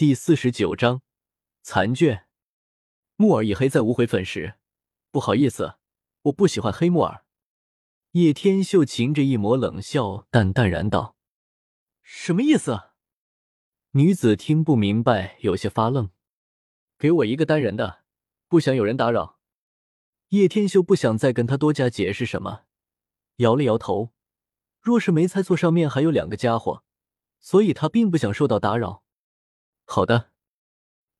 第四十九章残卷。木耳已黑在无悔粉时，不好意思，我不喜欢黑木耳。叶天秀噙着一抹冷笑，淡淡然道：“什么意思？”女子听不明白，有些发愣。给我一个单人的，不想有人打扰。叶天秀不想再跟他多加解释什么，摇了摇头。若是没猜错，上面还有两个家伙，所以他并不想受到打扰。好的，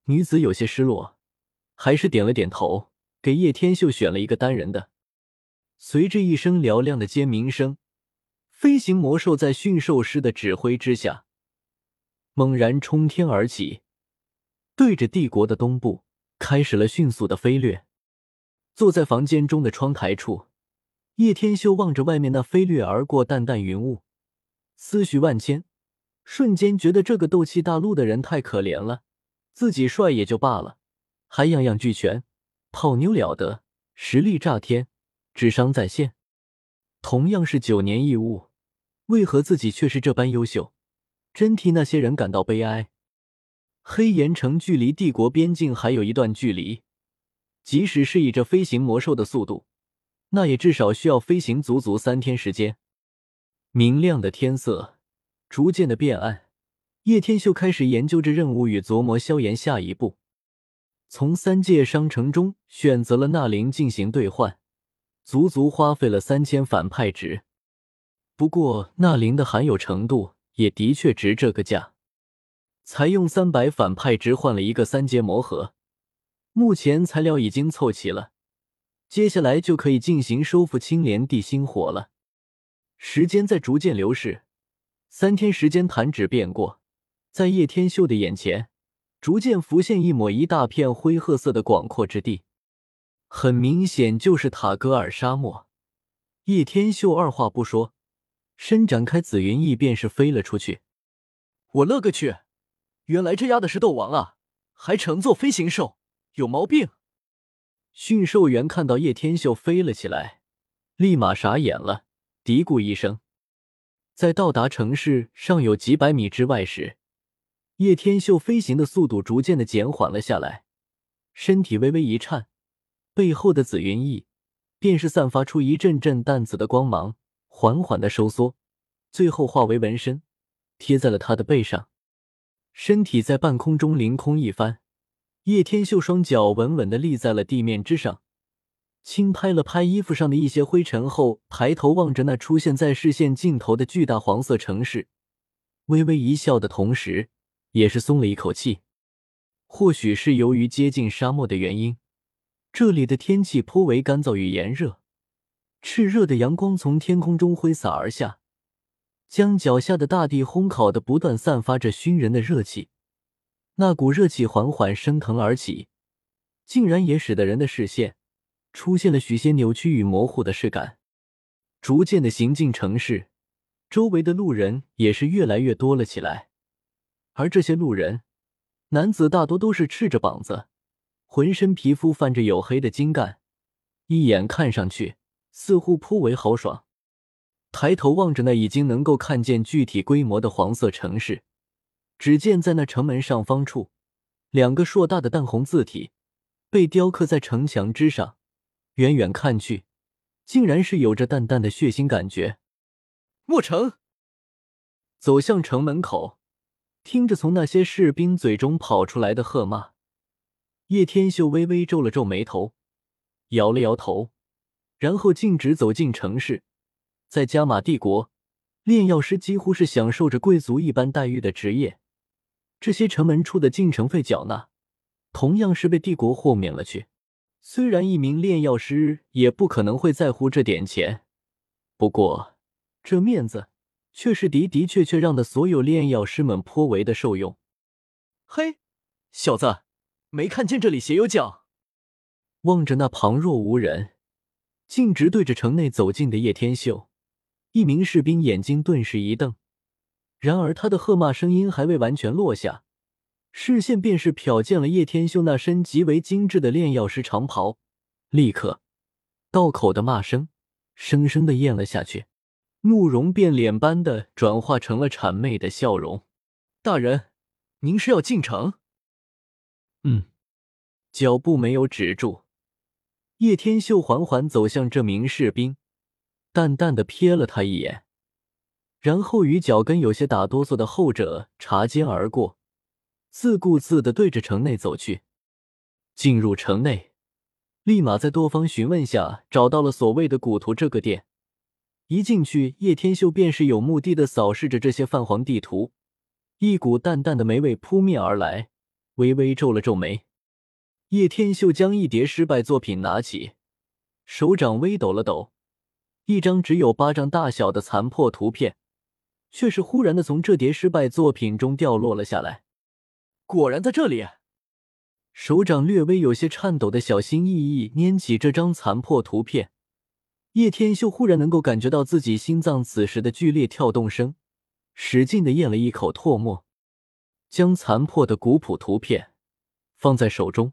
女子有些失落，还是点了点头，给叶天秀选了一个单人的。随着一声嘹亮的尖鸣声，飞行魔兽在驯兽师的指挥之下，猛然冲天而起，对着帝国的东部开始了迅速的飞掠。坐在房间中的窗台处。叶天修望着外面那飞掠而过淡淡云雾，思绪万千，瞬间觉得这个斗气大陆的人太可怜了。自己帅也就罢了，还样样俱全，泡妞了得，实力炸天，智商在线。同样是九年义务，为何自己却是这般优秀？真替那些人感到悲哀。黑岩城距离帝国边境还有一段距离，即使是以这飞行魔兽的速度。那也至少需要飞行足足三天时间。明亮的天色逐渐的变暗，叶天秀开始研究着任务与琢磨萧炎下一步。从三界商城中选择了纳灵进行兑换，足足花费了三千反派值。不过纳灵的含有程度也的确值这个价，才用三百反派值换了一个三阶魔核。目前材料已经凑齐了。接下来就可以进行收复青莲地心火了。时间在逐渐流逝，三天时间弹指便过，在叶天秀的眼前，逐渐浮现一抹一大片灰褐色的广阔之地，很明显就是塔格尔沙漠。叶天秀二话不说，伸展开紫云翼，便是飞了出去。我勒个去！原来这丫的是斗王啊，还乘坐飞行兽，有毛病！驯兽员看到叶天秀飞了起来，立马傻眼了，嘀咕一声。在到达城市尚有几百米之外时，叶天秀飞行的速度逐渐的减缓了下来，身体微微一颤，背后的紫云翼便是散发出一阵阵淡紫的光芒，缓缓的收缩，最后化为纹身，贴在了他的背上，身体在半空中凌空一翻。叶天秀双脚稳稳的立在了地面之上，轻拍了拍衣服上的一些灰尘后，抬头望着那出现在视线尽头的巨大黄色城市，微微一笑的同时，也是松了一口气。或许是由于接近沙漠的原因，这里的天气颇为干燥与炎热，炽热的阳光从天空中挥洒而下，将脚下的大地烘烤的不断散发着熏人的热气。那股热气缓缓升腾而起，竟然也使得人的视线出现了许些扭曲与模糊的视感。逐渐的行进城市，周围的路人也是越来越多了起来。而这些路人，男子大多都是赤着膀子，浑身皮肤泛着黝黑的精干，一眼看上去似乎颇为豪爽。抬头望着那已经能够看见具体规模的黄色城市。只见在那城门上方处，两个硕大的淡红字体被雕刻在城墙之上，远远看去，竟然是有着淡淡的血腥感觉。莫城走向城门口，听着从那些士兵嘴中跑出来的喝骂，叶天秀微微皱了皱眉头，摇了摇头，然后径直走进城市。在加玛帝国，炼药师几乎是享受着贵族一般待遇的职业。这些城门处的进城费缴纳，同样是被帝国豁免了去。虽然一名炼药师也不可能会在乎这点钱，不过这面子却是的的确确让的所有炼药师们颇为的受用。嘿，小子，没看见这里写有奖？望着那旁若无人、径直对着城内走近的叶天秀，一名士兵眼睛顿时一瞪。然而，他的喝骂声音还未完全落下，视线便是瞟见了叶天秀那身极为精致的炼药师长袍，立刻，道口的骂声生生的咽了下去，怒容变脸般的转化成了谄媚的笑容。大人，您是要进城？嗯，脚步没有止住。叶天秀缓缓走向这名士兵，淡淡的瞥了他一眼，然后与脚跟有些打哆嗦的后者擦肩而过，自顾自的对着城内走去。进入城内，立马在多方询问下找到了所谓的古图这个店。一进去，叶天秀便是有目的的扫视着这些泛黄地图，一股淡淡的霉味扑面而来，微微皱了皱眉。叶天秀将一叠失败作品拿起，手掌微抖了抖，一张只有巴掌大小的残破图片，却是忽然的从这叠失败作品中掉落了下来。果然在这里，手掌略微有些颤抖的小心翼翼捏起这张残破图片，叶天秀忽然能够感觉到自己心脏此时的剧烈跳动声，使劲的咽了一口唾沫，将残破的古朴图片放在手中。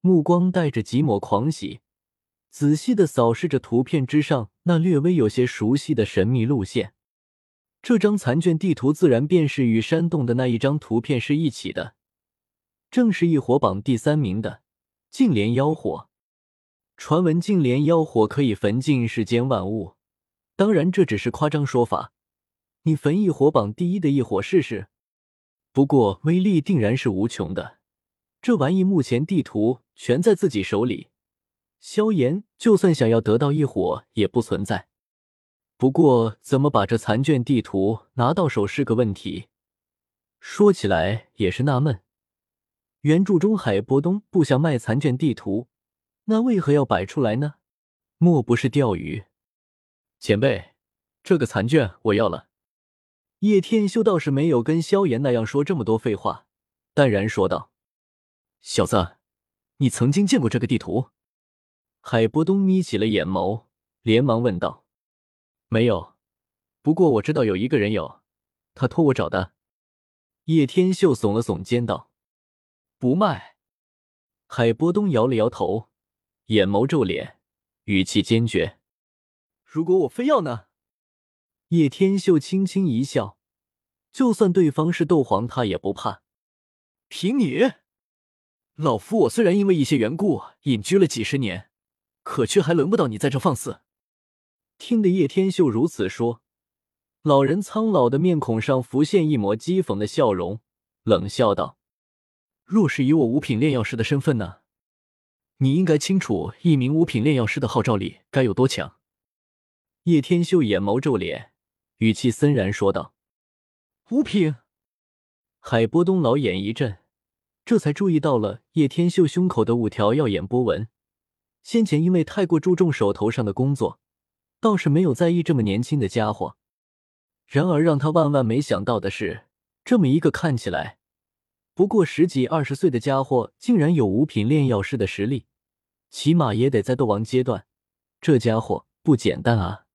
目光带着几抹狂喜，仔细的扫视着图片之上那略微有些熟悉的神秘路线。这张残卷地图自然便是与山洞的那一张图片是一起的，正是异火榜第三名的净莲妖火。传闻净莲妖火可以焚尽世间万物，当然这只是夸张说法。你焚异火榜第一的异火试试，不过威力定然是无穷的。这玩意目前地图。全在自己手里，萧炎就算想要得到异火也不存在。不过，怎么把这残卷地图拿到手是个问题。说起来也是纳闷，原著中海波东不想卖残卷地图，那为何要摆出来呢？莫不是钓鱼？前辈，这个残卷我要了。叶天修倒是没有跟萧炎那样说这么多废话，淡然说道：“小子。”你曾经见过这个地图？海波东眯起了眼眸，连忙问道：“没有，不过我知道有一个人有，他托我找的。”叶天秀耸了耸肩道：“不卖。”海波东摇了摇头，眼眸皱脸，语气坚决：“如果我非要呢？”叶天秀轻轻一笑：“就算对方是斗皇，他也不怕。凭你。”老夫我虽然因为一些缘故隐居了几十年，可却还轮不到你在这放肆。听得叶天秀如此说，老人苍老的面孔上浮现一抹讥讽的笑容，冷笑道：“若是以我五品炼药师的身份呢？你应该清楚一名五品炼药师的号召力该有多强。”叶天秀眼眸皱脸，语气森然说道：“五品。”海波东老眼一震。这才注意到了叶天秀胸口的五条耀眼波纹。先前因为太过注重手头上的工作，倒是没有在意这么年轻的家伙。然而让他万万没想到的是，这么一个看起来不过十几二十岁的家伙，竟然有五品炼药师的实力，起码也得在斗王阶段。这家伙不简单啊！